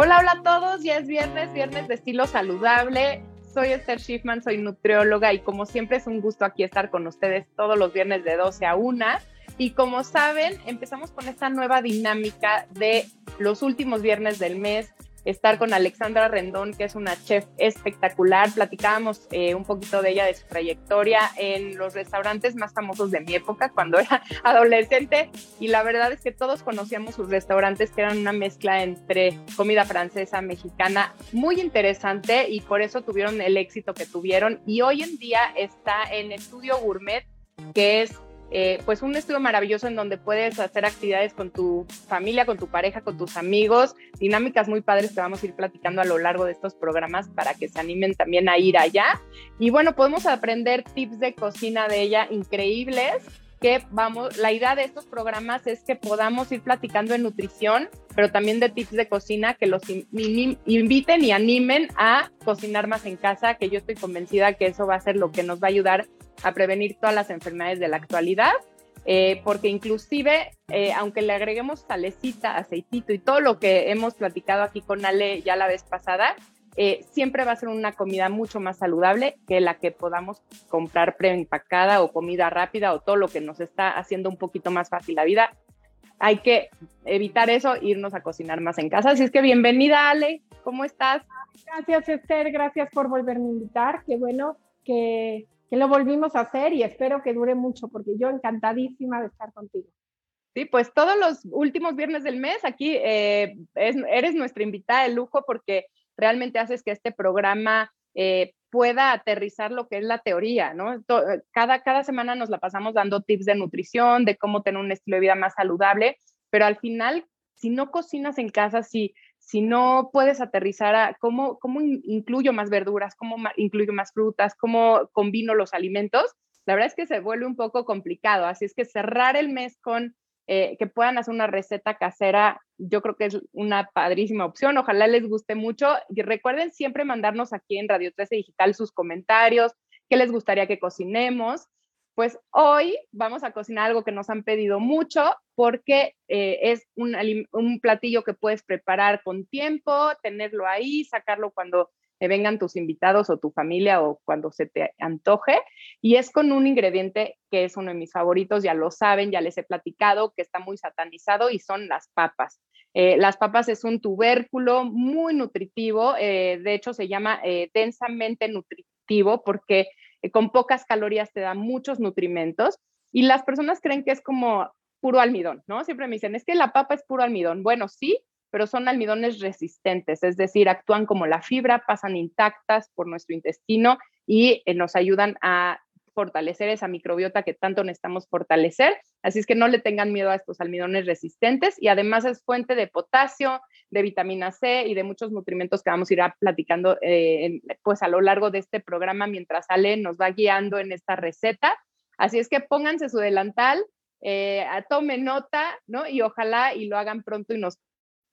Hola, hola a todos, ya es viernes, viernes de estilo saludable. Soy Esther Schiffman, soy nutrióloga y como siempre es un gusto aquí estar con ustedes todos los viernes de 12 a 1. Y como saben, empezamos con esta nueva dinámica de los últimos viernes del mes, estar con Alexandra Rendón, que es una chef espectacular. Platicábamos eh, un poquito de ella, de su trayectoria en los restaurantes más famosos de mi época, cuando era adolescente. Y la verdad es que todos conocíamos sus restaurantes, que eran una mezcla entre comida francesa, mexicana, muy interesante y por eso tuvieron el éxito que tuvieron. Y hoy en día está en Estudio Gourmet, que es eh, pues un estudio maravilloso en donde puedes hacer actividades con tu familia, con tu pareja, con tus amigos, dinámicas muy padres que vamos a ir platicando a lo largo de estos programas para que se animen también a ir allá. Y bueno, podemos aprender tips de cocina de ella increíbles que vamos, la idea de estos programas es que podamos ir platicando de nutrición, pero también de tips de cocina que los inviten y animen a cocinar más en casa, que yo estoy convencida que eso va a ser lo que nos va a ayudar a prevenir todas las enfermedades de la actualidad, eh, porque inclusive, eh, aunque le agreguemos salecita, aceitito y todo lo que hemos platicado aquí con Ale ya la vez pasada, eh, siempre va a ser una comida mucho más saludable que la que podamos comprar preempacada o comida rápida o todo lo que nos está haciendo un poquito más fácil la vida. Hay que evitar eso, irnos a cocinar más en casa. Así es que bienvenida, Ale. ¿Cómo estás? Gracias, Esther. Gracias por volverme a invitar. Qué bueno que que lo volvimos a hacer y espero que dure mucho porque yo encantadísima de estar contigo. Sí, pues todos los últimos viernes del mes aquí eh, eres nuestra invitada de lujo porque realmente haces que este programa eh, pueda aterrizar lo que es la teoría, ¿no? Cada, cada semana nos la pasamos dando tips de nutrición, de cómo tener un estilo de vida más saludable, pero al final, si no cocinas en casa, si si no puedes aterrizar a cómo, cómo incluyo más verduras, cómo incluyo más frutas, cómo combino los alimentos, la verdad es que se vuelve un poco complicado. Así es que cerrar el mes con eh, que puedan hacer una receta casera, yo creo que es una padrísima opción. Ojalá les guste mucho. Y recuerden siempre mandarnos aquí en Radio 13 Digital sus comentarios, qué les gustaría que cocinemos pues hoy vamos a cocinar algo que nos han pedido mucho porque eh, es un, un, platillo que puedes preparar con tiempo, tenerlo ahí, sacarlo cuando vengan tus invitados o tu familia o cuando se te antoje. Y es con un ingrediente que es uno de mis favoritos, ya lo saben, ya les he platicado, que está muy satanizado y son las papas. Eh, las papas es un tubérculo muy nutritivo, eh, de hecho se llama densamente nutritivo porque eh, con pocas calorías te da muchos nutrimentos y las personas creen que es como puro almidón, ¿no? Siempre me dicen, es que la papa es puro almidón. Bueno, sí, pero son almidones resistentes, es decir, actúan como la fibra, pasan intactas por nuestro intestino y eh, nos ayudan a fortalecer esa microbiota que tanto necesitamos fortalecer. Así es que no le tengan miedo a estos almidones resistentes y además es fuente de potasio, de vitamina C y de muchos nutrimentos que vamos a ir platicando eh, pues a lo largo de este programa mientras Ale nos va guiando en esta receta. Así es que pónganse su delantal, eh, tomen nota, ¿no? Y ojalá y lo hagan pronto y nos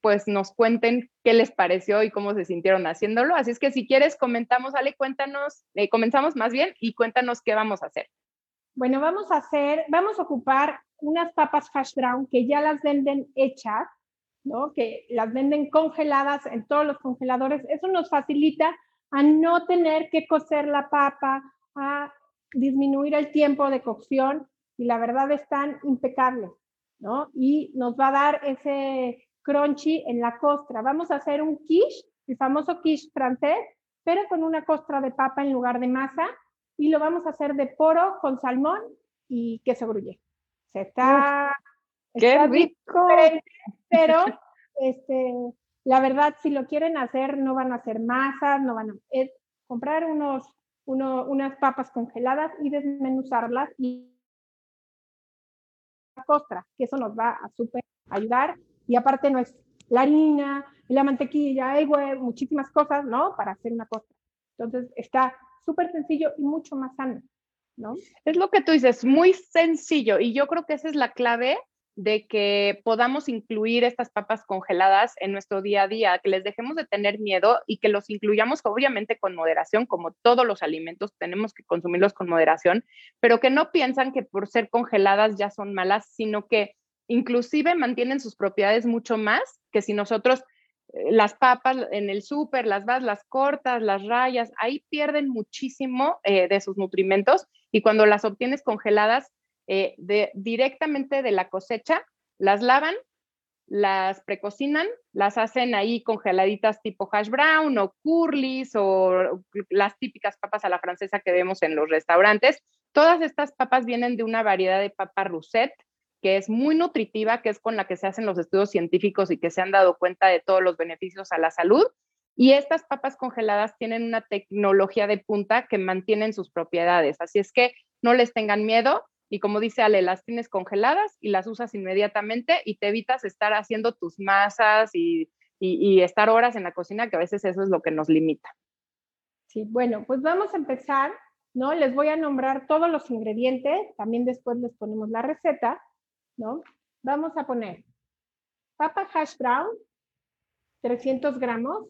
pues nos cuenten qué les pareció y cómo se sintieron haciéndolo. Así es que si quieres, comentamos, Ale, cuéntanos, eh, comenzamos más bien y cuéntanos qué vamos a hacer. Bueno, vamos a hacer, vamos a ocupar unas papas hash brown que ya las venden hechas, ¿no? Que las venden congeladas en todos los congeladores. Eso nos facilita a no tener que cocer la papa, a disminuir el tiempo de cocción y la verdad están impecables, ¿no? Y nos va a dar ese crunchy en la costra. Vamos a hacer un quiche, el famoso quiche francés, pero con una costra de papa en lugar de masa y lo vamos a hacer de poro con salmón y queso gruyere. Se está, ¡Qué rico! Pero este, la verdad, si lo quieren hacer, no van a hacer masas, no van a es comprar unos, unas papas congeladas y desmenuzarlas y la costra, que eso nos va a súper ayudar y aparte no es la harina, la mantequilla, el huevo, muchísimas cosas, ¿no? Para hacer una cosa. Entonces está súper sencillo y mucho más sano, ¿no? Es lo que tú dices, muy sencillo y yo creo que esa es la clave de que podamos incluir estas papas congeladas en nuestro día a día, que les dejemos de tener miedo y que los incluyamos obviamente con moderación, como todos los alimentos, tenemos que consumirlos con moderación, pero que no piensan que por ser congeladas ya son malas, sino que inclusive mantienen sus propiedades mucho más que si nosotros eh, las papas en el súper, las vas, las cortas, las rayas, ahí pierden muchísimo eh, de sus nutrimentos y cuando las obtienes congeladas, eh, de, directamente de la cosecha, las lavan, las precocinan, las hacen ahí congeladitas tipo hash brown o curlis o las típicas papas a la francesa que vemos en los restaurantes. Todas estas papas vienen de una variedad de papa rousset que es muy nutritiva, que es con la que se hacen los estudios científicos y que se han dado cuenta de todos los beneficios a la salud. Y estas papas congeladas tienen una tecnología de punta que mantienen sus propiedades. Así es que no les tengan miedo, y como dice Ale, las tienes congeladas y las usas inmediatamente y te evitas estar haciendo tus masas y, estar horas en la cocina, que a veces eso es lo que nos limita. Sí, bueno, pues vamos a empezar, ¿no? Les voy a nombrar todos los ingredientes, también después les ponemos la receta, ¿no? Vamos a poner papa hash brown, 300 gramos,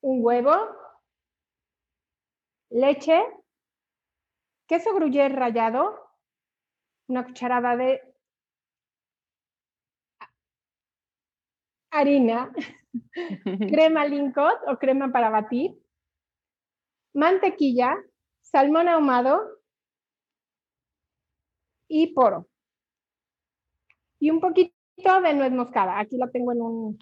un huevo, leche, queso gruyere rallado, una cucharada de harina, crema Lincott o crema para batir, mantequilla, salmón ahumado y poro. Y un poquito de nuez moscada. Aquí lo tengo en un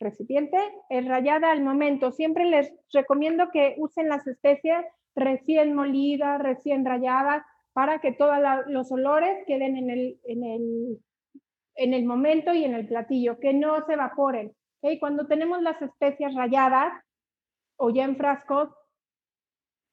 recipiente. Es rallada al momento. Siempre les recomiendo que usen las especias recién molida, recién rallada, para que todos los olores queden en el, en, el, en el momento y en el platillo, que no se evaporen. ¿okay? Cuando tenemos las especias ralladas o ya en frascos,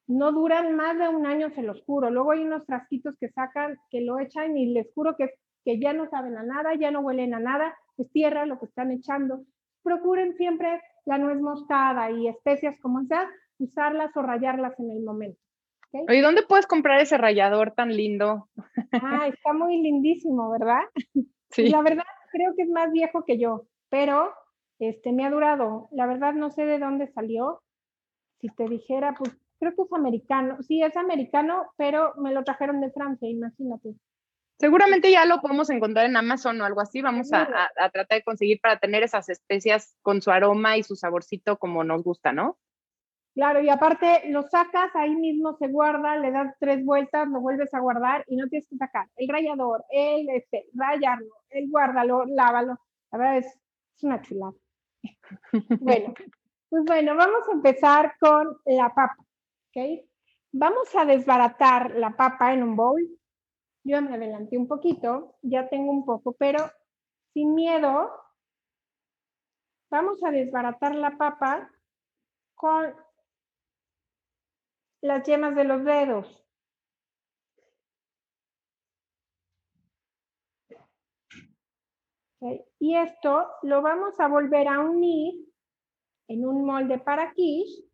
no duran más de un año, se los juro. Luego hay unos frasquitos que sacan, que lo echan y les juro que, que ya no saben a nada, ya no huelen a nada, es tierra lo que están echando. Procuren siempre la nuez moscada y especias como sea, usarlas o rayarlas en el momento. ¿Y dónde puedes comprar ese rallador tan lindo? Ah, está muy lindísimo, ¿verdad? Sí. la verdad creo que es más viejo que yo, pero este me ha durado. La verdad no sé de dónde salió. Si te dijera, pues creo que es americano. Sí, es americano, pero me lo trajeron de Francia, imagínate. Seguramente ya lo podemos encontrar en Amazon o algo así. Vamos a, a, tratar de conseguir para tener esas especias con su aroma y su saborcito como nos gusta, ¿no? Claro, y aparte lo sacas, ahí mismo se guarda, le das tres vueltas, lo vuelves a guardar y no tienes que sacar el rallador, el este, rayarlo, el guárdalo, lávalo. La verdad es, una chulada. bueno, pues bueno, vamos a empezar con la papa, Vamos a desbaratar la papa en un bowl. Yo me adelanté un poquito, ya tengo un poco, pero sin miedo, vamos a desbaratar la papa con las yemas de los dedos. Y esto lo vamos a volver a unir en un molde para quiche.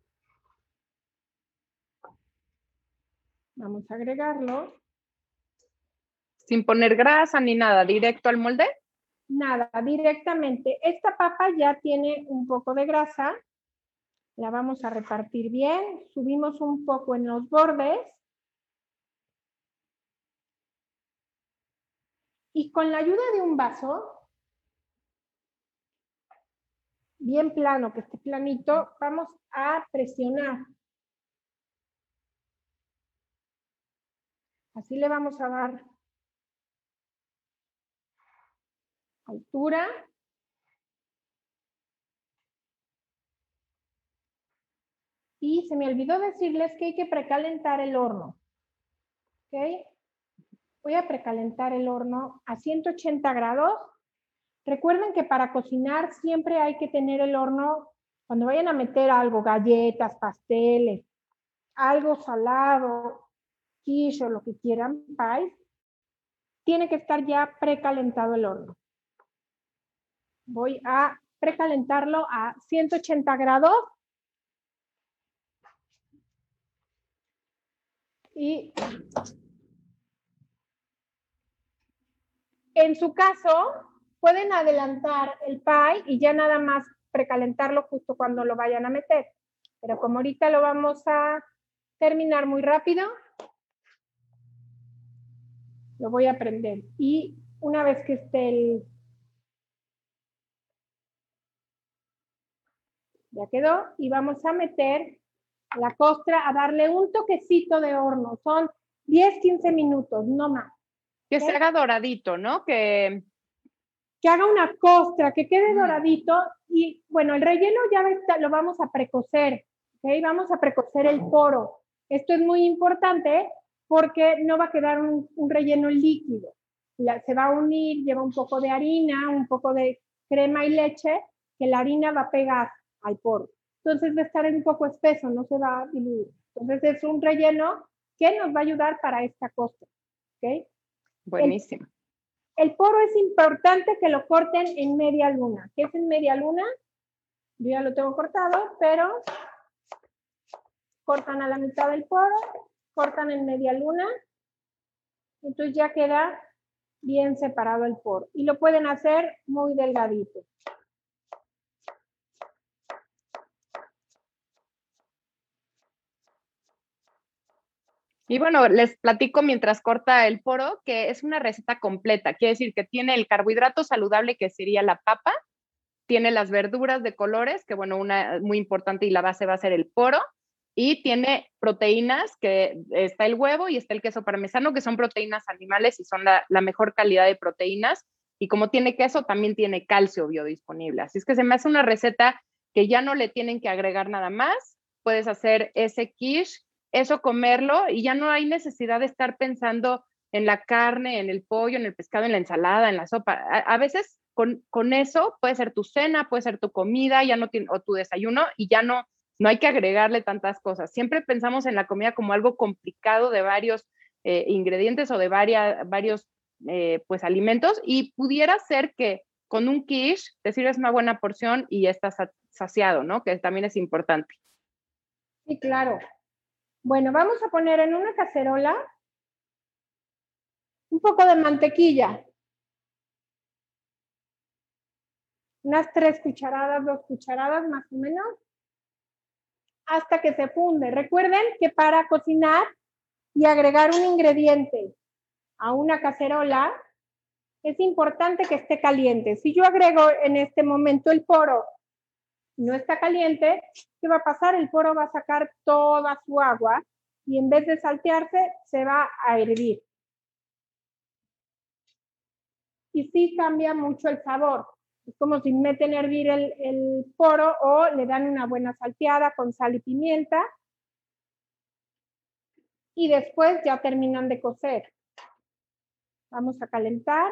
Vamos a agregarlo. Sin poner grasa ni nada, directo al molde. Nada, directamente. Esta papa ya tiene un poco de grasa, la vamos a repartir bien, subimos un poco en los bordes. Y con la ayuda de un vaso, bien plano, que esté planito, vamos a presionar. Así le vamos a dar altura Y se me olvidó decirles que hay que precalentar el horno. Voy a precalentar el horno a 180 grados. Recuerden que para cocinar siempre hay que tener el horno, cuando vayan a meter algo, galletas, pasteles, algo salado, quiche o lo que quieran, pie, tiene que estar ya precalentado el horno. Voy a precalentarlo a 180 grados y en su caso, pueden adelantar el pie y ya nada más precalentarlo justo cuando lo vayan a meter. Pero como ahorita lo vamos a terminar muy rápido, lo voy a prender. Y una vez que esté el... Ya quedó. Y vamos a meter la costra a darle un toquecito de horno. Son 10, 15 minutos, no más. Que se haga doradito, ¿no? Que... que haga una costra, que quede doradito. Y bueno, el relleno ya lo vamos a precocer. ¿okay? Vamos a precocer el poro. Esto es muy importante porque no va a quedar un, relleno líquido. se va a unir, lleva un poco de harina, un poco de crema y leche, que la harina va a pegar al poro. Entonces va a estar un poco espeso, no se va a diluir. Entonces es un relleno que nos va a ayudar para esta cosa. ¿okay? Buenísimo. El, el, poro es importante que lo corten en media luna. ¿Qué es en media luna? Yo ya lo tengo cortado, pero cortan a la mitad del poro cortan en media luna, entonces ya queda bien separado el poro. Y lo pueden hacer muy delgadito. Y bueno, les platico mientras corta el poro que es una receta completa. Quiere decir que tiene el carbohidrato saludable que sería la papa, tiene las verduras de colores, que bueno, una muy importante y la base va a ser el poro, y tiene proteínas, que está el huevo y está el queso parmesano, que son proteínas animales y son la, mejor calidad de proteínas. Y como tiene queso, también tiene calcio biodisponible. Así es que se me hace una receta que ya no le tienen que agregar nada más. Puedes hacer ese quiche, eso comerlo y ya no hay necesidad de estar pensando en la carne, en el pollo, en el pescado, en la ensalada, en la sopa. A, veces con, con, eso puede ser tu cena, puede ser tu comida, ya no o tu desayuno y ya no no hay que agregarle tantas cosas. Siempre pensamos en la comida como algo complicado de varios eh, ingredientes o de varios eh, pues, alimentos y pudiera ser que con un quiche te sirves una buena porción y estás saciado, ¿no? Que también es importante. Sí, claro. Bueno, vamos a poner en una cacerola un poco de mantequilla. Unas tres cucharadas, dos cucharadas más o menos hasta que se funde. Recuerden que para cocinar y agregar un ingrediente a una cacerola, es importante que esté caliente. Si yo agrego en este momento el poro, no está caliente, ¿qué va a pasar? El poro va a sacar toda su agua y en vez de saltearse, se va a hervir. Y sí cambia mucho el sabor. Es como si meten a hervir el, el poro o le dan una buena salteada con sal y pimienta. Y después ya terminan de cocer. Vamos a calentar.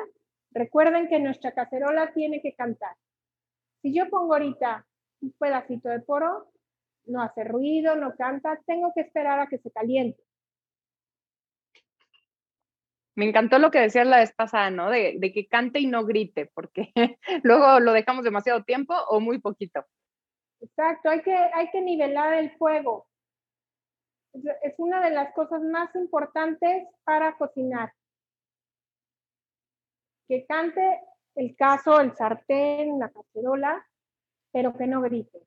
Recuerden que nuestra cacerola tiene que cantar. Si yo pongo ahorita un pedacito de poro, no hace ruido, no canta, tengo que esperar a que se caliente. Me encantó lo que decías la vez pasada, ¿no? De, que cante y no grite, porque luego lo dejamos demasiado tiempo o muy poquito. Exacto, hay que, hay que nivelar el fuego. Es una de las cosas más importantes para cocinar. Que cante el caso, el sartén, la cacerola, pero que no grite.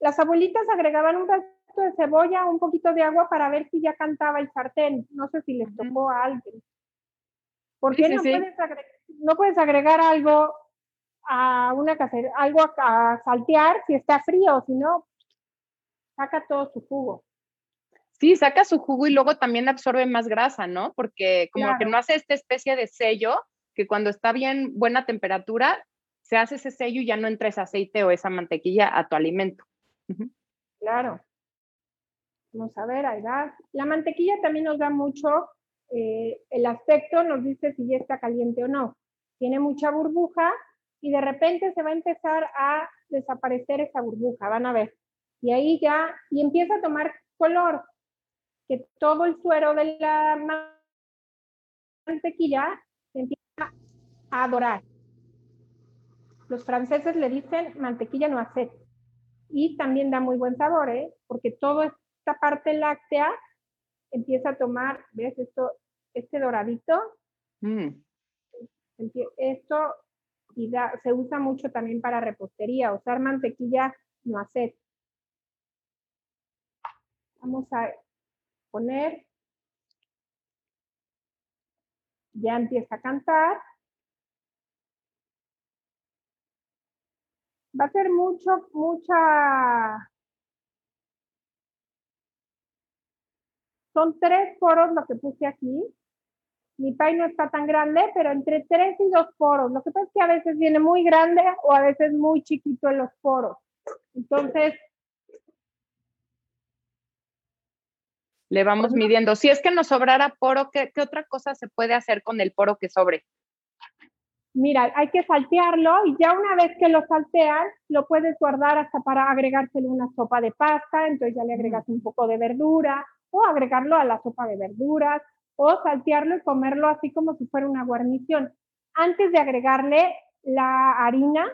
Las abuelitas agregaban un de cebolla, un poquito de agua para ver si ya cantaba el sartén. No sé si les tocó a alguien. ¿Por qué no, Puedes agregar, no puedes agregar algo a una casera, algo a, saltear si está frío, si no, saca todo su jugo. Sí, saca su jugo y luego también absorbe más grasa, ¿no? Porque como que no hace esta especie de sello que cuando está bien buena temperatura, se hace ese sello y ya no entra ese aceite o esa mantequilla a tu alimento. Claro. Vamos a ver, ahí va. La mantequilla también nos da mucho eh, el aspecto, nos dice si ya está caliente o no. Tiene mucha burbuja y de repente se va a empezar a desaparecer esa burbuja, van a ver. Y ahí ya, y empieza a tomar color, que todo el suero de la mantequilla se empieza a dorar. Los franceses le dicen mantequilla no hace. Y también da muy buen sabor, ¿eh? porque todo es esta parte láctea empieza a tomar, ¿ves esto? Este doradito. Mm. Esto se usa mucho también para repostería, usar mantequilla no hacer. Vamos a poner, ya empieza a cantar. Va a ser mucho, mucha... Son tres poros lo que puse aquí. Mi pay no está tan grande, pero entre tres y dos poros. Lo que pasa es que a veces viene muy grande o a veces muy chiquito en los poros. Entonces, le vamos midiendo. Si es que nos sobrara poro, ¿qué, otra cosa se puede hacer con el poro que sobre? Mira, hay que saltearlo y ya una vez que lo salteas, lo puedes guardar hasta para agregárselo una sopa de pasta, entonces ya le agregas un poco de verdura o agregarlo a la sopa de verduras o saltearlo y comerlo así como si fuera una guarnición. Antes de agregarle la harina,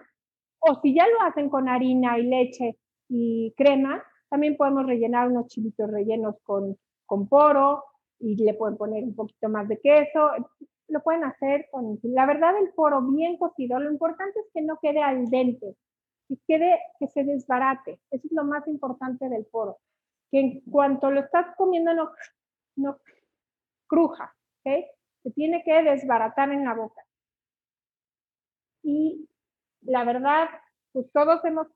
o si ya lo hacen con harina y leche y crema, también podemos rellenar unos chilitos rellenos con con poro y le pueden poner un poquito más de queso. Lo pueden hacer con... La verdad, el poro bien cocido, lo importante es que no quede al dente, que quede, que se desbarate. Eso es lo más importante del poro. Que en cuanto lo estás comiendo no, no cruja, ¿ok? Se tiene que desbaratar en la boca. Y la verdad, pues todos hemos,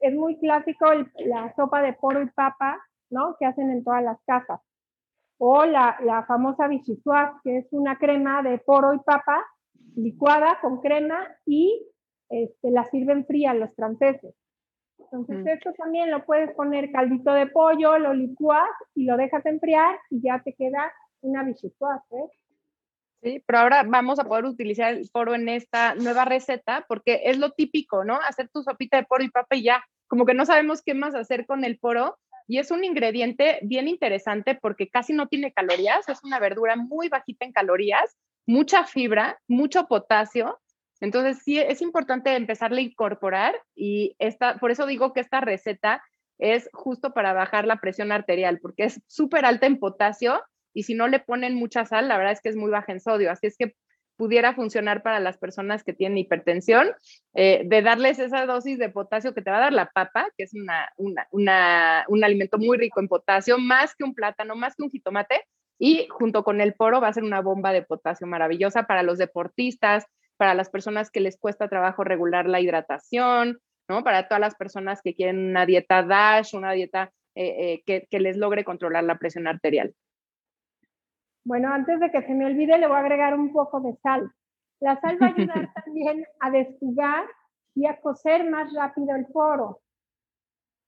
es muy clásico la sopa de poro y papa, ¿no? Que hacen en todas las casas o la, la famosa bichisuaz, que es una crema de poro y papa licuada con crema y este, la sirven fría los franceses. Entonces mm. esto también lo puedes poner caldito de pollo, lo licuas y lo dejas enfriar y ya te queda una bichisuaz, ¿eh? Sí, pero ahora vamos a poder utilizar el poro en esta nueva receta porque es lo típico, ¿no? Hacer tu sopita de poro y papa y ya. Como que no sabemos qué más hacer con el poro y es un ingrediente bien interesante porque casi no tiene calorías, es una verdura muy bajita en calorías, mucha fibra, mucho potasio. Entonces sí es importante empezarle a incorporar y esta, por eso digo que esta receta es justo para bajar la presión arterial porque es súper alta en potasio y si no le ponen mucha sal, la verdad es que es muy baja en sodio. Así es que pudiera funcionar para las personas que tienen hipertensión, eh, de darles esa dosis de potasio que te va a dar la papa, que es una, un alimento muy rico en potasio, más que un plátano, más que un jitomate, y junto con el poro va a ser una bomba de potasio maravillosa para los deportistas, para las personas que les cuesta trabajo regular la hidratación, ¿no? Para todas las personas que quieren una dieta DASH, una dieta eh, eh, que les logre controlar la presión arterial. Bueno, antes de que se me olvide, le voy a agregar un poco de sal. La sal va a ayudar también a desjugar y a cocer más rápido el poro.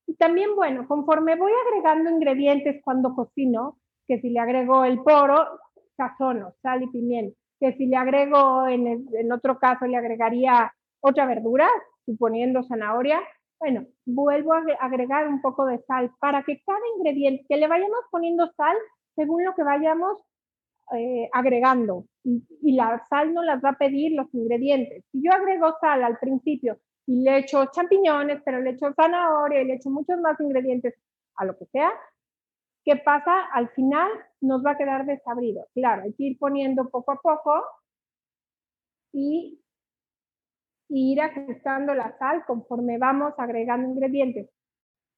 Y también, bueno, conforme voy agregando ingredientes cuando cocino, que si le agrego el poro, sazono, sal y pimienta. Que si le agrego, en, en otro caso, le agregaría otra verdura, suponiendo zanahoria, bueno, vuelvo a agregar un poco de sal para que cada ingrediente, que le vayamos poniendo sal según lo que vayamos eh, agregando y, la sal no las va a pedir los ingredientes. Si yo agrego sal al principio y le echo champiñones, pero le echo zanahoria y le echo muchos más ingredientes a lo que sea, ¿qué pasa? Al final nos va a quedar desabrido. Claro, hay que ir poniendo poco a poco y, ir ajustando la sal conforme vamos agregando ingredientes.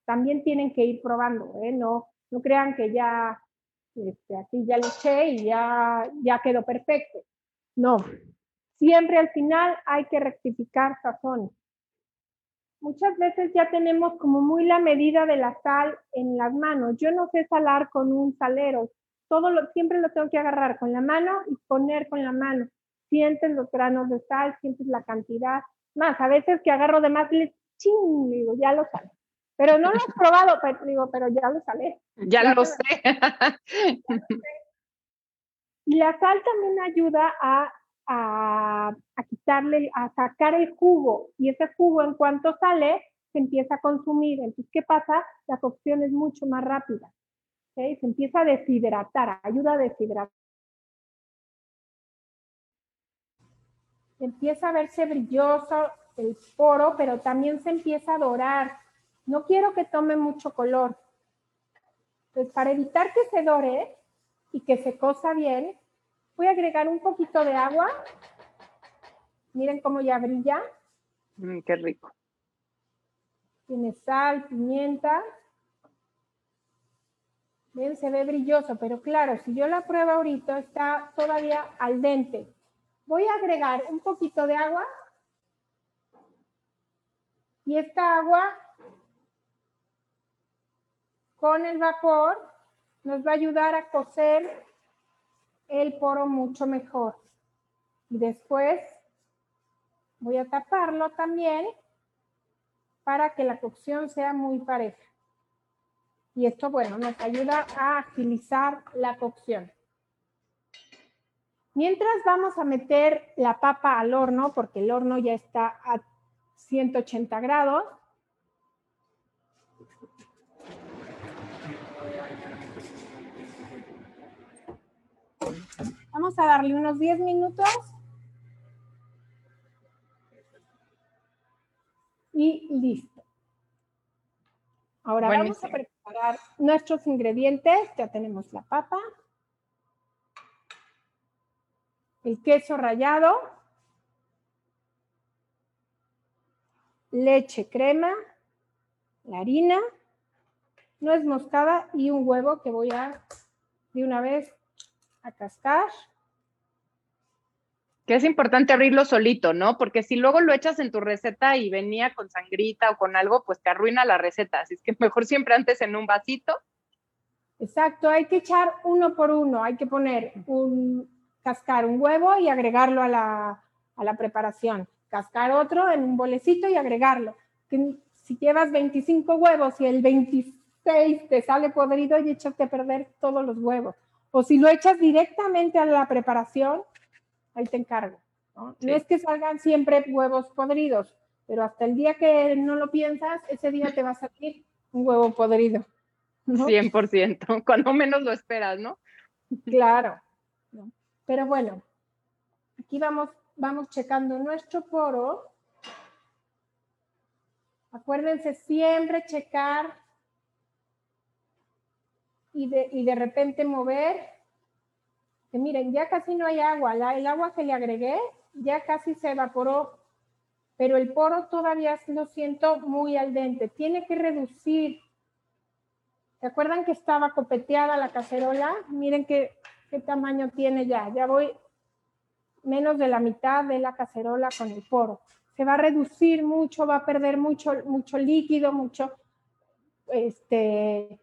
También tienen que ir probando, ¿eh? no, no crean que ya este, así ya le eché y ya, ya quedó perfecto. No, siempre al final hay que rectificar sazón. Muchas veces ya tenemos como muy la medida de la sal en las manos. Yo no sé salar con un salero. Todo lo, siempre lo tengo que agarrar con la mano y poner con la mano. Sientes los granos de sal, sientes la cantidad. Más, a veces que agarro de más, le ching, digo, ya lo sabes. Pero no lo has probado, pero, digo, pero ya lo sale. Ya, lo sé. Y la sal también ayuda a, a, quitarle, a sacar el jugo. Y ese jugo, en cuanto sale, se empieza a consumir. Entonces, ¿qué pasa? La cocción es mucho más rápida. Se empieza a deshidratar, ayuda a deshidratar. Empieza a verse brilloso el poro, pero también se empieza a dorar no quiero que tome mucho color. Entonces, para evitar que se dore y que se cosa bien, voy a agregar un poquito de agua Miren cómo ya brilla. Mm, qué rico. Tiene sal, pimienta. Bien, se ve brilloso, pero claro, si yo la pruebo ahorita, está todavía al dente. Voy a agregar un poquito de agua. Y esta agua, con el vapor, nos va a ayudar a cocer el poro mucho mejor. Y después voy a taparlo también para que la cocción sea muy pareja. Y esto, bueno, nos ayuda a agilizar la cocción. Mientras vamos a meter la papa al horno, porque el horno ya está a 180 grados. Vamos a darle unos 10 minutos. Y listo. Ahora vamos a preparar nuestros ingredientes. Ya tenemos la papa, el queso rallado, leche crema, la harina, nuez moscada y un huevo que voy a de una vez a cascar. Que es importante abrirlo solito, ¿no? Porque si luego lo echas en tu receta y venía con sangrita o con algo, pues te arruina la receta. Así es que mejor siempre antes en un vasito. Exacto, hay que echar uno por uno, hay que poner un, cascar un huevo y agregarlo a la, a la preparación. Cascar otro en un bolecito y agregarlo. Si llevas 25 huevos y el 26 te sale podrido y echaste a perder todos los huevos. O si lo echas directamente a la preparación, ahí te encargo. ¿no? es que salgan siempre huevos podridos, pero hasta el día que no lo piensas, ese día te va a salir un huevo podrido. ¿no? 100%, cuando menos lo esperas, ¿no? Claro. Pero bueno, aquí vamos, vamos checando nuestro poro. Acuérdense siempre checar y de, y de repente mover. Que miren, ya casi no hay agua. el agua que le agregué ya casi se evaporó, pero el poro todavía lo siento muy al dente. Tiene que reducir. ¿Se acuerdan que estaba copeteada la cacerola? Miren qué, qué tamaño tiene ya. Ya voy menos de la mitad de la cacerola con el poro. Se va a reducir mucho, va a perder mucho, mucho líquido, mucho, este,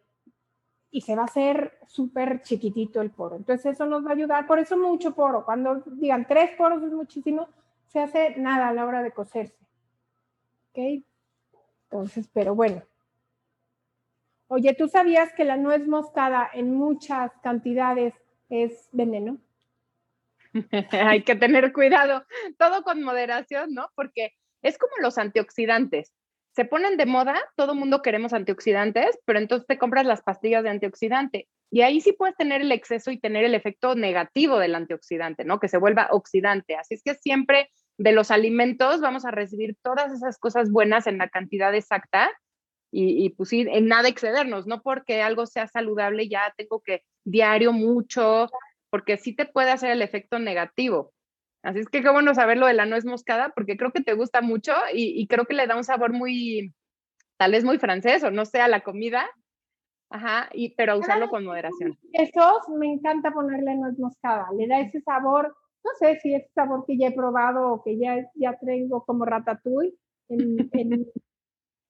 y se va a hacer súper chiquitito el poro. Entonces eso nos va a ayudar, por eso mucho poro. Cuando digan tres poros es muchísimo, se hace nada a la hora de cocerse. ¿Ok? Entonces, pero bueno. Oye, ¿tú sabías que la nuez moscada en muchas cantidades es veneno? Hay que tener cuidado, todo con moderación, ¿no? Porque es como los antioxidantes se ponen de moda, todo mundo queremos antioxidantes, pero entonces te compras las pastillas de antioxidante y ahí sí puedes tener el exceso y tener el efecto negativo del antioxidante, ¿no? Que se vuelva oxidante. Así es que siempre de los alimentos vamos a recibir todas esas cosas buenas en la cantidad exacta y, y pues en nada excedernos, no porque algo sea saludable ya tengo que diario mucho, porque sí te puede hacer el efecto negativo. Así es que qué bueno saber lo de la nuez moscada, porque creo que te gusta mucho y, creo que le da un sabor muy, tal vez muy francés o no sé, a la comida. Ajá, y, pero usarlo con moderación. Eso me encanta ponerle nuez moscada, le da ese sabor, no sé si es sabor que ya he probado o que ya, ya traigo como ratatouille,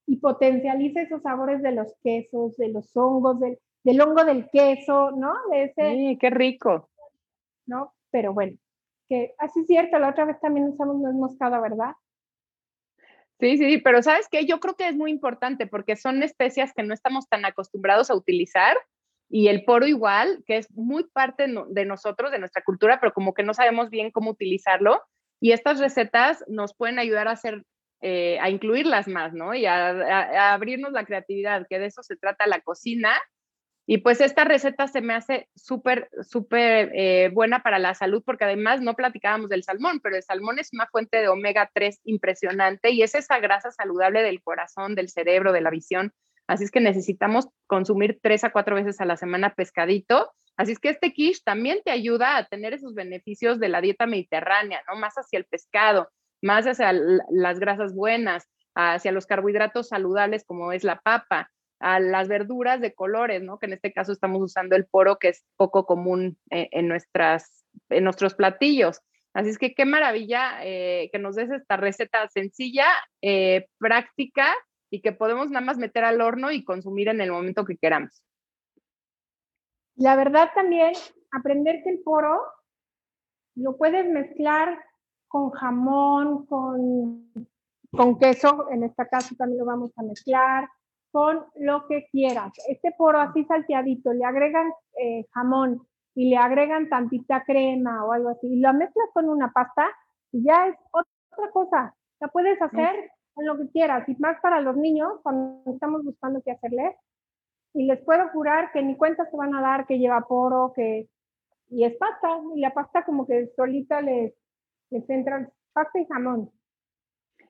y potencializa esos sabores de los quesos, de los hongos, del, del hongo del queso, ¿no? De ese, sí, qué rico. ¿No? Pero bueno, que así es cierto, la otra vez también usamos nuez moscada, ¿verdad? Sí, sí, pero sabes que yo creo que es muy importante porque son especias que no estamos tan acostumbrados a utilizar y el poro igual, que es muy parte de nosotros, de nuestra cultura, pero como que no sabemos bien cómo utilizarlo. Y estas recetas nos pueden ayudar a hacer, eh, a incluirlas más, ¿no? Y a, abrirnos la creatividad, que de eso se trata la cocina y pues esta receta se me hace súper, súper eh, buena para la salud porque además no platicábamos del salmón, pero el salmón es una fuente de omega 3 impresionante y es esa grasa saludable del corazón, del cerebro, de la visión. Así es que necesitamos consumir tres a cuatro veces a la semana pescadito. Así es que este quiche también te ayuda a tener esos beneficios de la dieta mediterránea, ¿no? Más hacia el pescado. más hacia las grasas buenas, hacia los carbohidratos saludables como es la papa, a las verduras de colores, ¿no? Que en este caso estamos usando el poro, que es poco común eh, en, nuestras, en nuestros platillos. Así es que qué maravilla eh, que nos des esta receta sencilla, eh, práctica y que podemos nada más meter al horno y consumir en el momento que queramos. La verdad también, aprender que el poro lo puedes mezclar con jamón, con, con queso, en este caso también lo vamos a mezclar, con lo que quieras. Este poro así salteadito, le agregan eh, jamón y le agregan tantita crema o algo así, y lo mezclas con una pasta y ya es otra cosa. La puedes hacer con lo que quieras, y más para los niños cuando estamos buscando qué hacerles. Y les puedo jurar que ni cuenta se van a dar que lleva poro, que... Y es pasta, y la pasta como que solita les, les entra pasta y jamón.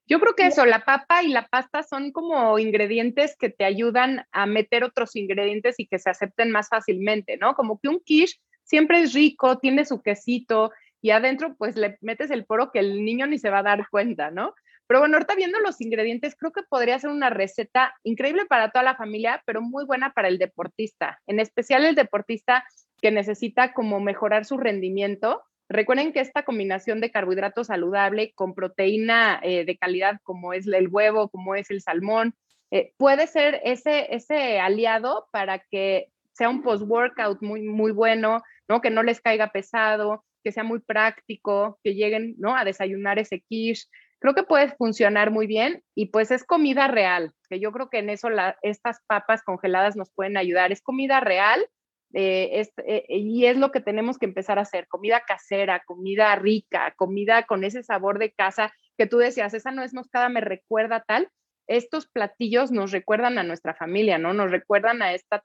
Yo creo que eso, la papa y la pasta son como ingredientes que te ayudan a meter otros ingredientes y que se acepten más fácilmente, ¿no? Como que un quiche siempre es rico, tiene su quesito y adentro pues le metes el poro que el niño ni se va a dar cuenta, ¿no? Pero bueno, ahorita viendo los ingredientes, creo que podría ser una receta increíble para toda la familia, pero muy buena para el deportista, en especial el deportista que necesita como mejorar su rendimiento Recuerden que esta combinación de carbohidrato saludable con proteína eh, de calidad como es el huevo, como es el salmón, eh, puede ser ese, aliado para que sea un post-workout muy, muy bueno, ¿no? que no les caiga pesado, que sea muy práctico, que lleguen ¿no? a desayunar ese quiche. Creo que puede funcionar muy bien y pues es comida real, que yo creo que en eso estas papas congeladas nos pueden ayudar. Es comida real eh, eh, y es lo que tenemos que empezar a hacer, comida casera, comida rica, comida con ese sabor de casa que tú decías, esa no es moscada, me recuerda tal. Estos platillos nos recuerdan a nuestra familia, ¿no? Nos recuerdan a esta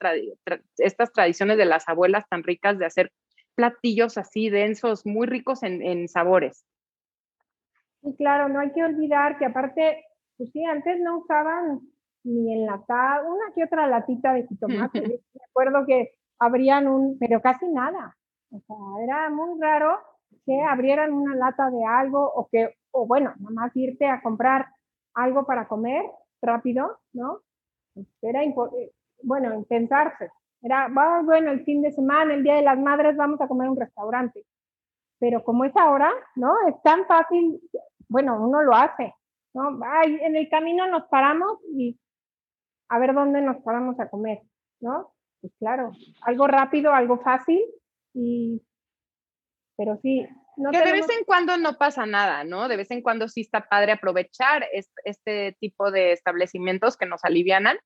estas tradiciones de las abuelas tan ricas de hacer platillos así densos, muy ricos en, en sabores. Y claro, no hay que olvidar que aparte, pues sí, antes no usaban ni enlatado, una que otra latita de jitomate. Yo me acuerdo que abrían un, pero casi nada. O sea, era muy raro que abrieran una lata de algo o que, o bueno, nada más irte a comprar algo para comer rápido, ¿no? Era, eh, bueno, pensarse. Era, bueno, el fin de semana, el Día de las Madres, vamos a comer un restaurante. Pero como es ahora, ¿no? Es tan fácil, bueno, uno lo hace, ¿no? Ay, en el camino nos paramos y a ver dónde nos paramos a comer, ¿no? Pues claro, algo rápido, algo fácil, y, pero sí. No que de vez en cuando no pasa nada, ¿no? De vez en cuando sí está padre aprovechar este, tipo de establecimientos que nos alivianan,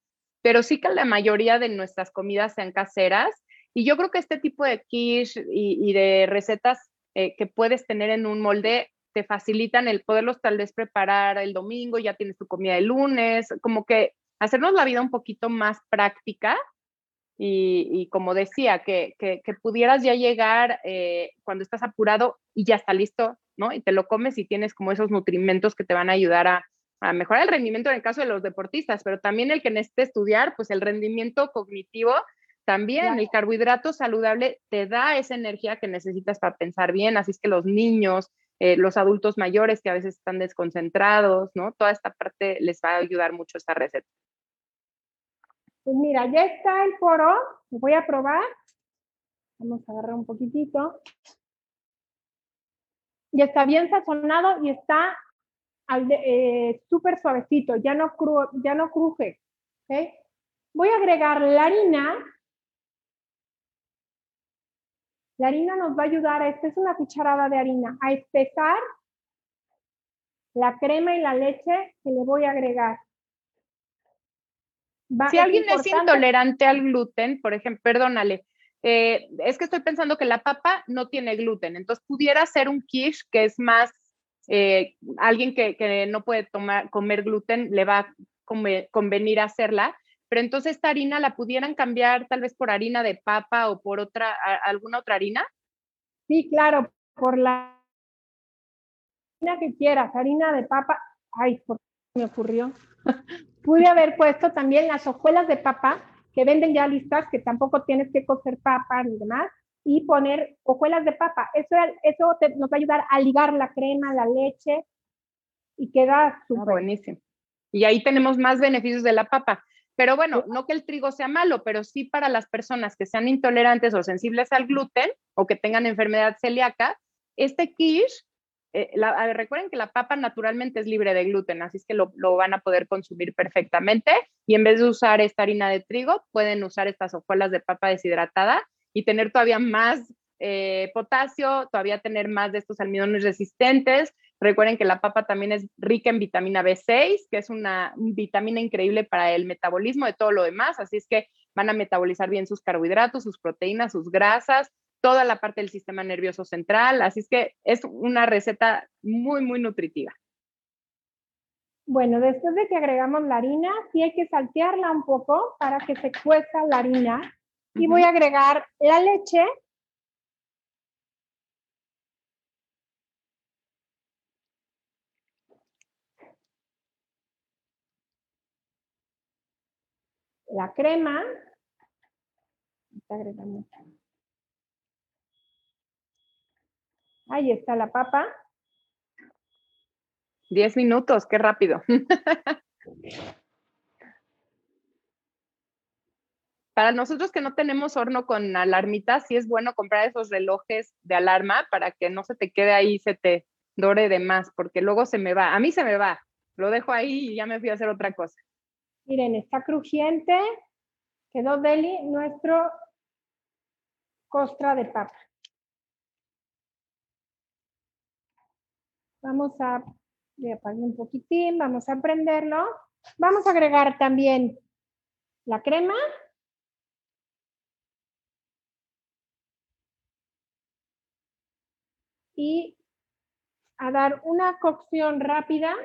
pero sí que la mayoría de nuestras comidas sean caseras. Y yo creo que este tipo de quiche y, de recetas eh, que puedes tener en un molde te facilitan el poderlos tal vez preparar el domingo, ya tienes tu comida el lunes, como que hacernos la vida un poquito más práctica y, como decía, que, que, pudieras ya llegar eh, cuando estás apurado y ya está listo, ¿no? Y te lo comes y tienes como esos nutrimentos que te van a ayudar a, a mejorar el rendimiento en el caso de los deportistas, pero también el que necesite estudiar, pues el rendimiento cognitivo, también el carbohidrato saludable te da esa energía que necesitas para pensar bien, así es que los niños, eh, los adultos mayores que a veces están desconcentrados, ¿no? Toda esta parte les va a ayudar mucho esta receta. Pues mira, ya está el poro, lo voy a probar. Vamos a agarrar un poquitito. Ya está bien sazonado y está eh, súper suavecito, ya no, ya no cruje. Voy a agregar la harina. La harina nos va a ayudar, esta es una cucharada de harina, a espesar la crema y la leche que le voy a agregar si alguien es intolerante al gluten, por ejemplo, perdónale, eh, es que estoy pensando que la papa no tiene gluten, entonces pudiera ser un quiche que es más, eh, alguien que, no puede tomar, comer gluten le va a convenir hacerla, pero entonces esta harina la pudieran cambiar tal vez por harina de papa o por otra, alguna otra harina. Sí, claro, por la harina que quieras, harina de papa. Ay, por me ocurrió. Pude haber puesto también las hojuelas de papa que venden ya listas, que tampoco tienes que cocer papa ni demás, y poner hojuelas de papa. Eso, eso nos va a ayudar a ligar la crema, la leche, y queda ah, súper. buenísimo. Y ahí tenemos más beneficios de la papa. Pero bueno, no que el trigo sea malo, pero sí para las personas que sean intolerantes o sensibles al gluten o que tengan enfermedad celíaca, este quiche, eh, recuerden que la papa naturalmente es libre de gluten, así es que lo, van a poder consumir perfectamente y en vez de usar esta harina de trigo, pueden usar estas hojuelas de papa deshidratada y tener todavía más eh, potasio, todavía tener más de estos almidones resistentes. Recuerden que la papa también es rica en vitamina B6, que es una vitamina increíble para el metabolismo de todo lo demás, así es que van a metabolizar bien sus carbohidratos, sus proteínas, sus grasas, toda la parte del sistema nervioso central, así es que es una receta muy, muy nutritiva. Bueno, después de que agregamos la harina, sí hay que saltearla un poco para que se cueza la harina. Y voy a agregar la leche la crema. Ahí está la papa. Diez minutos, qué rápido. para nosotros que no tenemos horno con alarmita, sí es bueno comprar esos relojes de alarma para que no se te quede ahí, se te dore de más, porque luego se me va. A mí se me va. Lo dejo ahí y ya me fui a hacer otra cosa. Miren, está crujiente. Quedó deli nuestro costra de papa. Vamos a, le un poquitín, vamos a prenderlo. Vamos a agregar también la crema. Y a dar una cocción rápida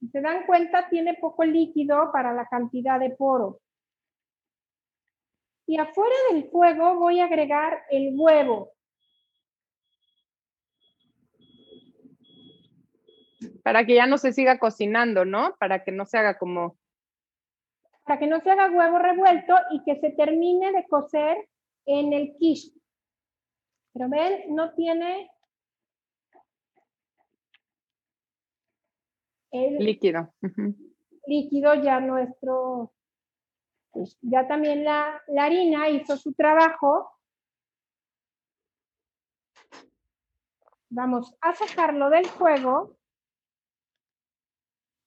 si se dan cuenta, tiene poco líquido para la cantidad de poro. Y afuera del fuego voy a agregar el huevo. Para que ya no se siga cocinando, ¿no? Para que no se haga como... Para que no se haga huevo revuelto y que se termine de cocer en el quiche. Pero ven, no tiene líquido. Líquido ya nuestro, pues, ya también la, la harina hizo su trabajo. Vamos a sacarlo del fuego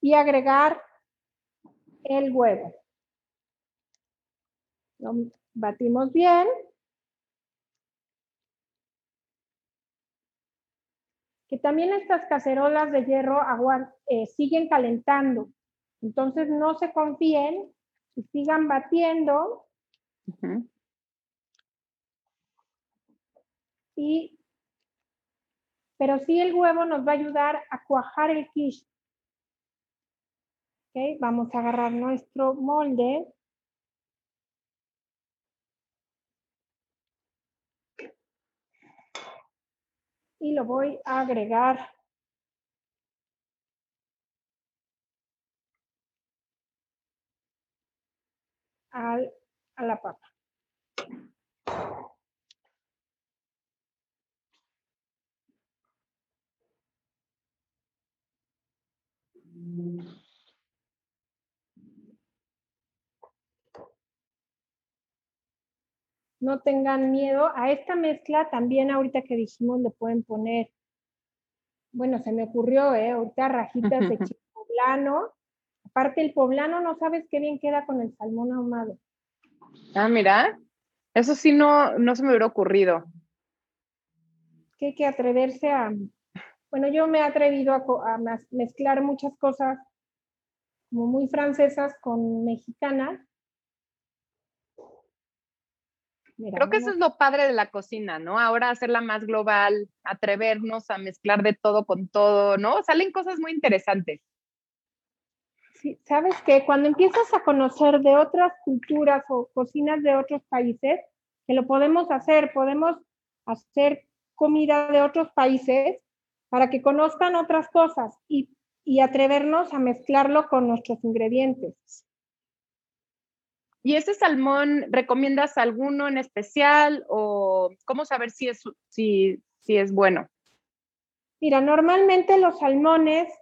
y agregar el huevo. Lo batimos bien. que también estas cacerolas de hierro eh, siguen calentando. Entonces no se confíen y sigan batiendo. y, pero sí el huevo nos va a ayudar a cuajar el quiche. Okay, vamos a agarrar nuestro molde. y lo voy a agregar al, a la papa. No tengan miedo. A esta mezcla también ahorita que dijimos le pueden poner, bueno, se me ocurrió, ¿eh? ahorita rajitas de chile poblano. Aparte el poblano no sabes qué bien queda con el salmón ahumado. Ah, mira, eso sí no, no se me hubiera ocurrido. Que hay que atreverse a, bueno, yo me he atrevido a, a mezclar muchas cosas como muy francesas con mexicanas Creo que eso es lo padre de la cocina, ¿no? Ahora hacerla más global, atrevernos a mezclar de todo con todo, ¿no? Salen cosas muy interesantes. Sí, sabes que cuando empiezas a conocer de otras culturas o cocinas de otros países, que lo podemos hacer, podemos hacer comida de otros países para que conozcan otras cosas y, y atrevernos a mezclarlo con nuestros ingredientes. ¿Y ese salmón recomiendas alguno en especial o cómo saber si es, si, si es bueno? Mira, normalmente los salmones,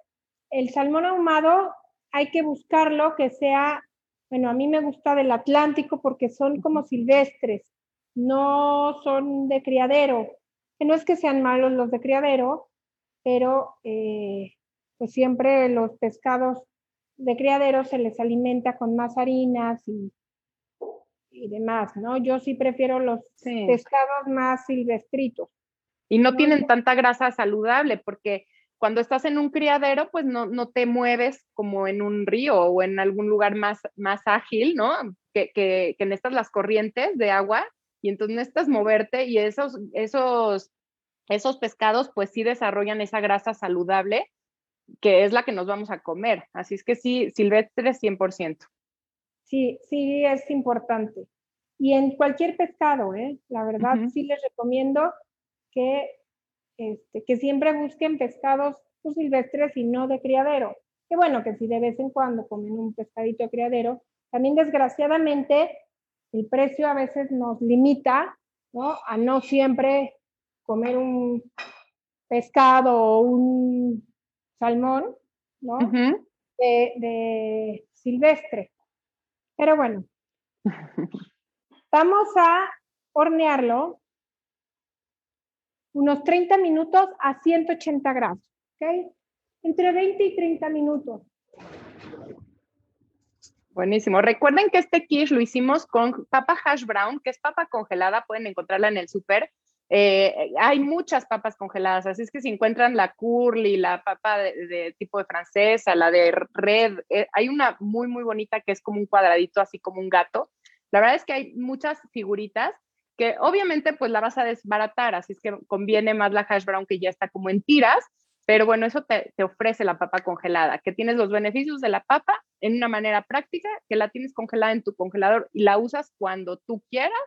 el salmón ahumado hay que buscarlo que sea, bueno, a mí me gusta del Atlántico porque son como silvestres, no son de criadero, que no es que sean malos los de criadero, pero eh, pues siempre los pescados de criadero se les alimenta con más harinas y, y demás, ¿no? Yo sí prefiero los pescados más silvestritos. Y no, tienen tanta grasa saludable porque cuando estás en un criadero, pues no, no te mueves como en un río o en algún lugar más, más ágil, ¿no? Que, que, que necesitas las corrientes de agua y entonces necesitas moverte y esos, esos, esos pescados pues sí desarrollan esa grasa saludable que es la que nos vamos a comer. Así es que sí, silvestre 100%. Sí, sí es importante. Y en cualquier pescado, ¿eh? la verdad sí les recomiendo que, este, que siempre busquen pescados pues, silvestres y no de criadero. Que bueno, que si de vez en cuando comen un pescadito de criadero, también desgraciadamente el precio a veces nos limita ¿no? a no siempre comer un pescado o un salmón, ¿no? de, silvestre. Pero bueno, vamos a hornearlo unos 30 minutos a 180 grados, ¿ok? Entre 20 y 30 minutos. Buenísimo. Recuerden que este quiche lo hicimos con papa hash brown, que es papa congelada, pueden encontrarla en el súper. Eh, hay muchas papas congeladas, así es que si encuentran la curly, la papa de, tipo de francesa, la de red, eh, hay una muy, muy bonita que es como un cuadradito, así como un gato. La verdad es que hay muchas figuritas que obviamente pues la vas a desbaratar, así es que conviene más la hash brown que ya está como en tiras, pero bueno, eso te, te ofrece la papa congelada, que tienes los beneficios de la papa en una manera práctica, que la tienes congelada en tu congelador y la usas cuando tú quieras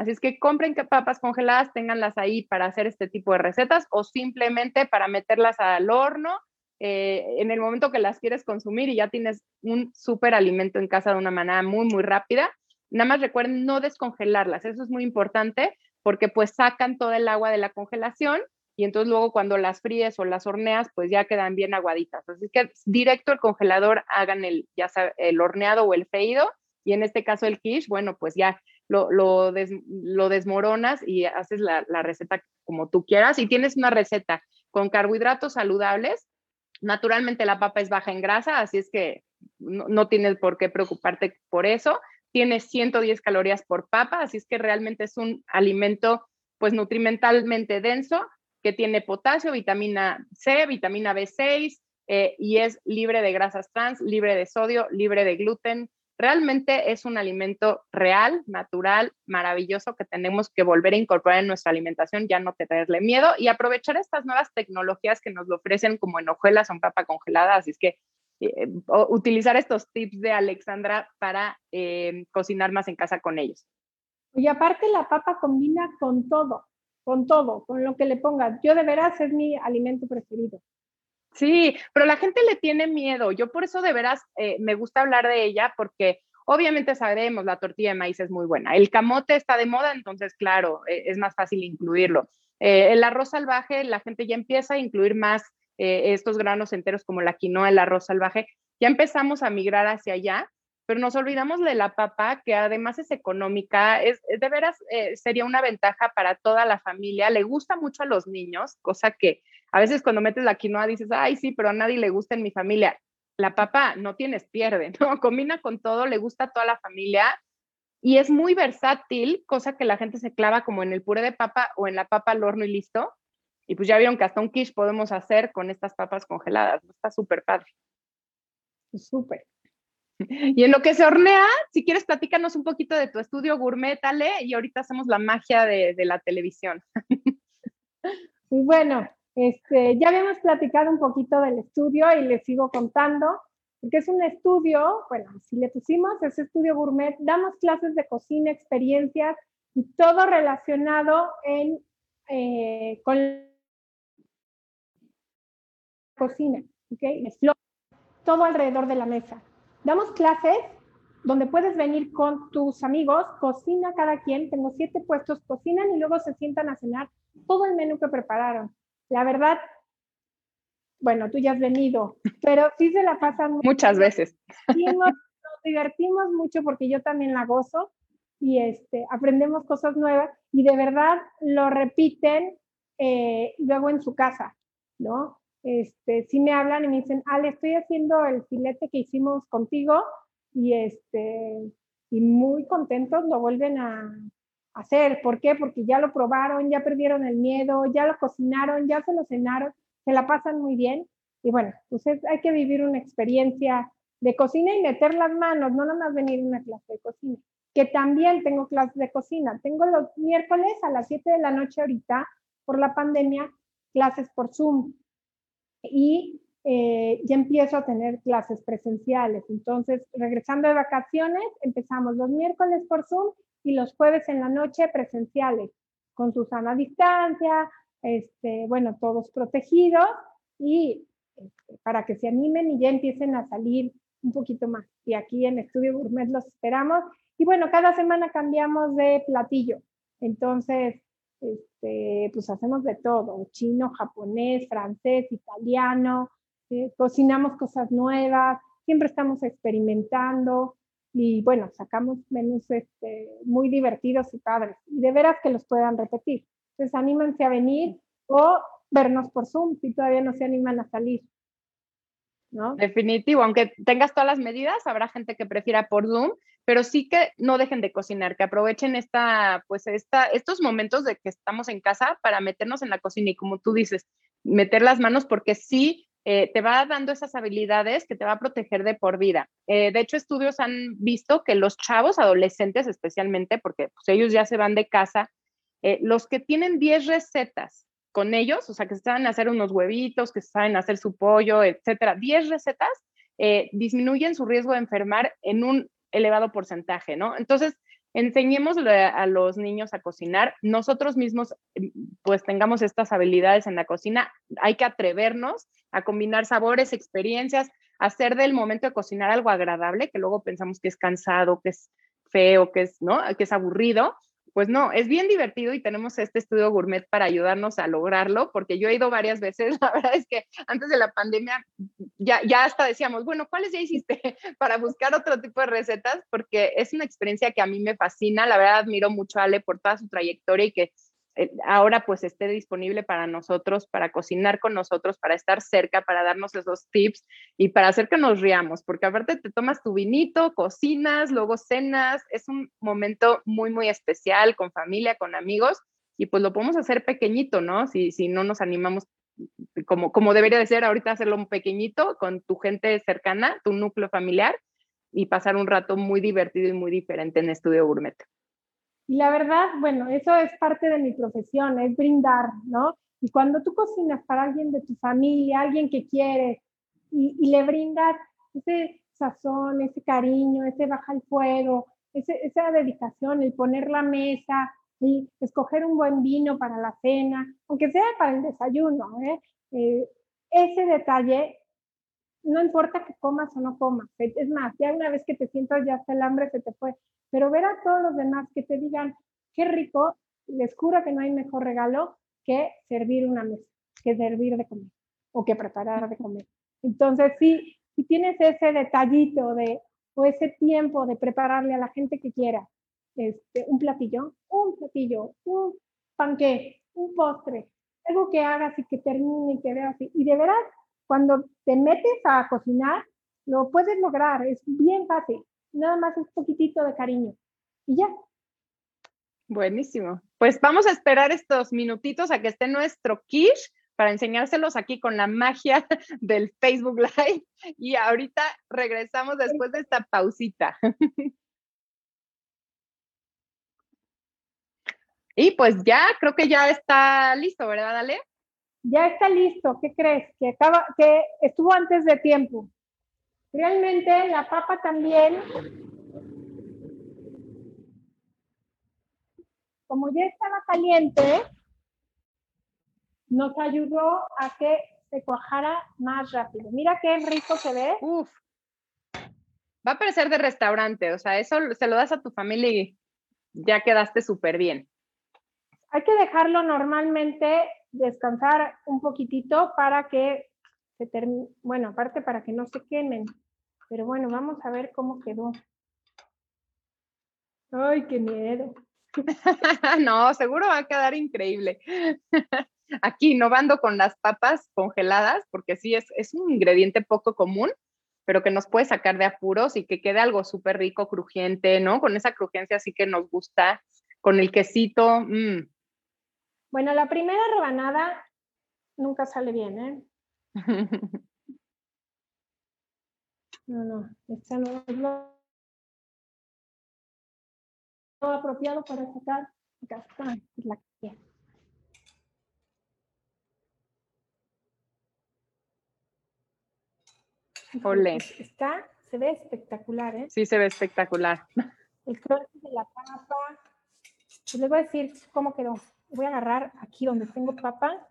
Así es que compren papas congeladas, tenganlas ahí para hacer este tipo de recetas o simplemente para meterlas al horno eh, en el momento que las quieres consumir y ya tienes un súper alimento en casa de una manera muy, muy rápida. Nada más recuerden no descongelarlas, eso es muy importante porque pues sacan todo el agua de la congelación y entonces luego cuando las fríes o las horneas pues ya quedan bien aguaditas. Así que directo al congelador hagan el, ya sea, el horneado o el freído y en este caso el quiche, bueno, pues ya lo, desmoronas y haces la, receta como tú quieras. Y tienes una receta con carbohidratos saludables, naturalmente la papa es baja en grasa, así es que no, tienes por qué preocuparte por eso. Tiene 110 calorías por papa, así es que realmente es un alimento pues nutrimentalmente denso que tiene potasio, vitamina C, vitamina B6 eh, y es libre de grasas trans, libre de sodio, libre de gluten, Realmente es un alimento real, natural, maravilloso que tenemos que volver a incorporar en nuestra alimentación, ya no tenerle miedo y aprovechar estas nuevas tecnologías que nos lo ofrecen como en hojuelas o en papa congelada. Así es que eh, utilizar estos tips de Alexandra para eh, cocinar más en casa con ellos. Y aparte la papa combina con todo, con todo, con lo que le pongas. Yo de veras es mi alimento preferido. Sí, pero la gente le tiene miedo. Yo por eso de veras eh, me gusta hablar de ella porque obviamente sabemos la tortilla de maíz es muy buena. El camote está de moda, entonces claro, eh, es más fácil incluirlo. Eh, el arroz salvaje, la gente ya empieza a incluir más estos granos enteros como la quinoa, el arroz salvaje. Ya empezamos a migrar hacia allá, pero nos olvidamos de la papa, que además es económica, es, de veras sería una ventaja para toda la familia. Le gusta mucho a los niños, cosa que a veces cuando metes la quinoa dices, ay, sí, pero a nadie le gusta en mi familia. La papa no tienes pierde, ¿no? Combina con todo, le gusta a toda la familia y es muy versátil, cosa que la gente se clava como en el puré de papa o en la papa al horno y listo. Y pues ya vieron que hasta un quiche podemos hacer con estas papas congeladas. Está súper padre. Súper. Y en lo que se hornea, si quieres, platícanos un poquito de tu estudio gourmet, Ale, y ahorita hacemos la magia de, de la televisión. Bueno, este, ya habíamos platicado un poquito del estudio y les sigo contando, porque es un estudio, bueno, si le pusimos ese estudio gourmet, damos clases de cocina, experiencias y todo relacionado en, eh, con la cocina, ¿ok? Todo alrededor de la mesa. Damos clases donde puedes venir con tus amigos, cocina cada quien, tengo siete puestos, cocinan y luego se sientan a cenar todo el menú que prepararon. La verdad, bueno, tú ya has venido, pero sí se la pasan muchas veces. Sí, nos, divertimos mucho porque yo también la gozo y este, aprendemos cosas nuevas y de verdad lo repiten eh, luego en su casa, ¿no? Este, sí me hablan y me dicen, Ale, estoy haciendo el filete que hicimos contigo y este, y muy contentos lo vuelven a, hacer. ¿Por qué? Porque ya lo probaron, ya perdieron el miedo, ya lo cocinaron, ya se lo cenaron, se la pasan muy bien. Y bueno, pues hay que vivir una experiencia de cocina y meter las manos, no nada más venir a una clase de cocina. Que también tengo clases de cocina. Tengo los miércoles a las 7 de la noche ahorita, por la pandemia, clases por Zoom. Y eh, ya empiezo a tener clases presenciales. Entonces, regresando de vacaciones, empezamos los miércoles por Zoom y los jueves en la noche presenciales, con su sana distancia, este, bueno, todos protegidos y este, para que se animen y ya empiecen a salir un poquito más. Y aquí en Estudio Gourmet los esperamos. Y bueno, cada semana cambiamos de platillo. Entonces, este, pues hacemos de todo, chino, japonés, francés, italiano, eh, cocinamos cosas nuevas, siempre estamos experimentando y bueno, sacamos menús este, muy divertidos y padres y de veras que los puedan repetir. Entonces, anímense a venir o vernos por Zoom si todavía no se animan a salir. ¿No? Definitivo, aunque tengas todas las medidas, habrá gente que prefiera por Zoom, pero sí que no dejen de cocinar, que aprovechen esta, pues esta, estos momentos de que estamos en casa para meternos en la cocina y como tú dices, meter las manos porque sí eh, te va dando esas habilidades que te va a proteger de por vida. Eh, de hecho, estudios han visto que los chavos, adolescentes especialmente, porque pues, ellos ya se van de casa, eh, los que tienen 10 recetas con ellos, o sea, que saben hacer unos huevitos, que saben hacer su pollo, etcétera, 10 recetas, disminuyen su riesgo de enfermar en un elevado porcentaje, ¿no? Entonces, enseñemos a los niños a cocinar, nosotros mismos pues tengamos estas habilidades en la cocina, hay que atrevernos a combinar sabores, experiencias, hacer del momento de cocinar algo agradable, que luego pensamos que es cansado, que es feo, que es, ¿no? que es aburrido, pues no, es bien divertido y tenemos este estudio gourmet para ayudarnos a lograrlo, porque yo he ido varias veces, la verdad es que antes de la pandemia ya, ya hasta decíamos, bueno, ¿cuáles ya hiciste para buscar otro tipo de recetas? Porque es una experiencia que a mí me fascina, la verdad admiro mucho a Ale por toda su trayectoria y que eh, ahora pues esté disponible para nosotros, para cocinar con nosotros, para estar cerca, para darnos esos tips y para hacer que nos riamos, porque aparte te tomas tu vinito, cocinas, luego cenas, es un momento muy, muy especial con familia, con amigos y pues lo podemos hacer pequeñito, ¿no? Si, si no nos animamos como, como debería de ser ahorita hacerlo un pequeñito con tu gente cercana, tu núcleo familiar y pasar un rato muy divertido y muy diferente en Estudio Gourmet. Y la verdad, bueno, eso es parte de mi profesión, es brindar, ¿no? Y cuando tú cocinas para alguien de tu familia, alguien que quieres, y, le brindas ese sazón, ese cariño, ese baja el fuego, esa dedicación, el poner la mesa, y escoger un buen vino para la cena, aunque sea para el desayuno, ¿eh? Eh, ese detalle, no importa que comas o no comas, es más, ya una vez que te sientas ya hasta el hambre se te fue, pero ver a todos los demás que te digan, qué rico, les juro que no hay mejor regalo que servir una mesa, que servir de comer o que preparar de comer. Entonces, sí, si tienes ese detallito de, o ese tiempo de prepararle a la gente que quiera este, un platillo, un platillo, un panque, un postre, algo que hagas y que termine y que veas. Y de verdad, cuando te metes a cocinar, lo puedes lograr, es bien fácil nada más un poquitito de cariño. Y ya. Buenísimo. Pues vamos a esperar estos minutitos a que esté nuestro quiche para enseñárselos aquí con la magia del Facebook Live. Y ahorita regresamos después de esta pausita. Y pues ya, creo que ya está listo, ¿verdad, Ale? Ya está listo. ¿Qué crees? Que acaba, que estuvo antes de tiempo. Realmente la papa también, como ya estaba caliente, nos ayudó a que se cuajara más rápido. Mira qué rico se ve. Uf. Va a parecer de restaurante, o sea, eso se lo das a tu familia y ya quedaste súper bien. Hay que dejarlo normalmente descansar un poquitito para que se termina, bueno, aparte para que no se quemen. Pero bueno, vamos a ver cómo quedó. Ay, qué miedo. no, seguro va a quedar increíble. Aquí innovando con las papas congeladas, porque sí es, es un ingrediente poco común, pero que nos puede sacar de apuros y que quede algo súper rico, crujiente, ¿no? Con esa crujencia así que nos gusta, con el quesito. Mm. Bueno, la primera rebanada nunca sale bien, ¿eh? No, no, esta no es lo apropiado para sacar. Acá está, es la que Ole. Está, se ve espectacular, ¿eh? Sí, se ve espectacular. El crunch de la papa. Pues les voy a decir cómo quedó. Voy a agarrar aquí donde tengo papa.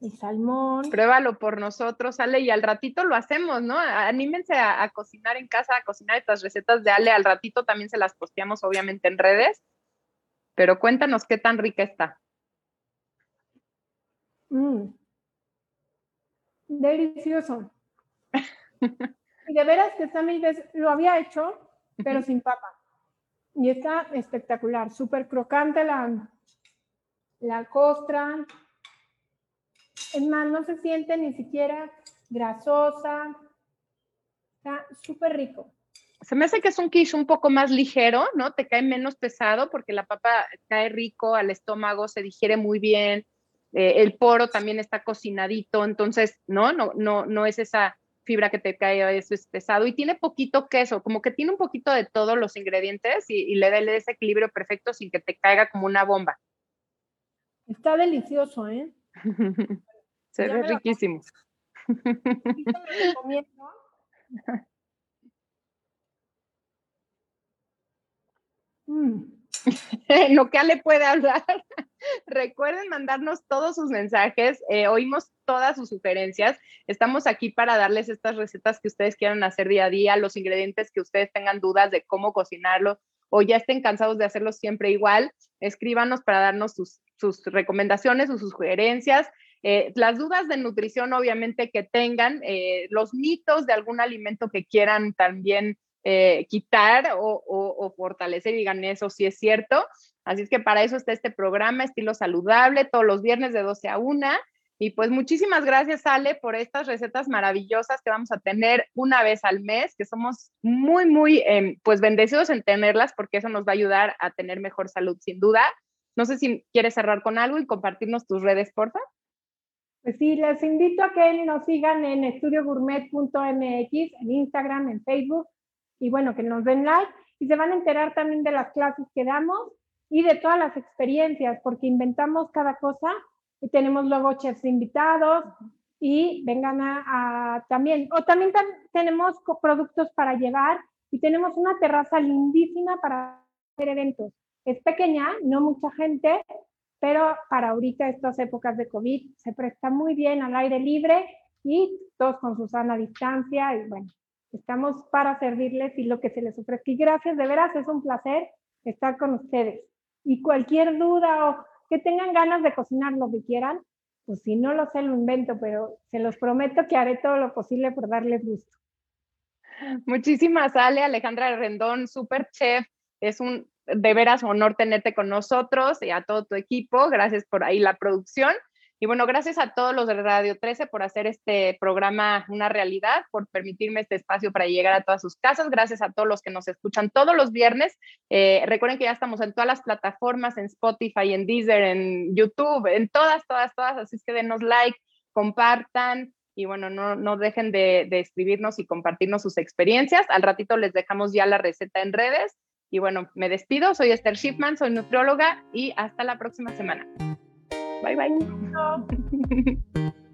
El salmón. Pruébalo por nosotros, Ale, y al ratito lo hacemos, ¿no? Anímense a, a, cocinar en casa, a cocinar estas recetas de Ale. Al ratito también se las posteamos, obviamente, en redes. Pero cuéntanos qué tan rica está. Mm. Delicioso. y de veras que esta mil veces lo había hecho, pero sin papa. Y está espectacular, súper crocante la, la costra. Es más, no se siente ni siquiera grasosa. Está súper rico. Se me hace que es un quiche un poco más ligero, ¿no? Te cae menos pesado porque la papa cae rico al estómago, se digiere muy bien. Eh, el poro también está cocinadito, entonces, ¿no? No, no, no es esa fibra que te cae, eso es pesado y tiene poquito queso, como que tiene un poquito de todos los ingredientes y, le da ese equilibrio perfecto sin que te caiga como una bomba. Está delicioso, ¿eh? Se ve riquísimo. mm. lo que Ale puede hablar. Recuerden mandarnos todos sus mensajes, eh, oímos todas sus sugerencias. Estamos aquí para darles estas recetas que ustedes quieran hacer día a día, los ingredientes que ustedes tengan dudas de cómo cocinarlo o ya estén cansados de hacerlo siempre igual. Escríbanos para darnos sus, recomendaciones o sus sugerencias. Eh, las dudas de nutrición, obviamente, que tengan, eh, los mitos de algún alimento que quieran también quitar o, fortalecer y digan eso sí es cierto. Así es que para eso está este programa, estilo saludable, todos los viernes de 12 a 1. Y pues muchísimas gracias, Ale, por estas recetas maravillosas que vamos a tener una vez al mes, que somos muy, muy, em, pues bendecidos en tenerlas porque eso nos va a ayudar a tener mejor salud, sin duda. No sé si quieres cerrar con algo y compartirnos tus redes, porfa. Pues sí, les invito a que nos sigan en estudiogourmet.mx, en Instagram, en Facebook, y bueno, que nos den like y se van a enterar también de las clases que damos y de todas las experiencias, porque inventamos cada cosa y tenemos luego chefs invitados y vengan a, también, o también tenemos productos para llevar y tenemos una terraza lindísima para hacer eventos. Es pequeña, no mucha gente, pero para ahorita estas épocas de COVID se presta muy bien al aire libre y todos con su sana distancia y bueno, Estamos para servirles y lo que se les ofrezca. Y gracias, de veras, es un placer estar con ustedes. Y cualquier duda o que tengan ganas de cocinar lo que quieran, pues si no lo sé, lo invento, pero se los prometo que haré todo lo posible por darles gusto. Muchísimas, Ale, Alejandra Rendón, super chef. Es un de veras honor tenerte con nosotros y a todo tu equipo. Gracias por ahí la producción. Y bueno, gracias a todos los de Radio 13 por hacer este programa una realidad, por permitirme este espacio para llegar a todas sus casas. Gracias a todos los que nos escuchan todos los viernes. Eh, recuerden que ya estamos en todas las plataformas, en Spotify, en Deezer, en YouTube, en todas, todas, todas. Así es que denos like, compartan y bueno, no, no dejen de, escribirnos y compartirnos sus experiencias. Al ratito les dejamos ya la receta en redes. Y bueno, me despido. Soy Esther Shipman, soy nutrióloga y hasta la próxima semana. Bye bye.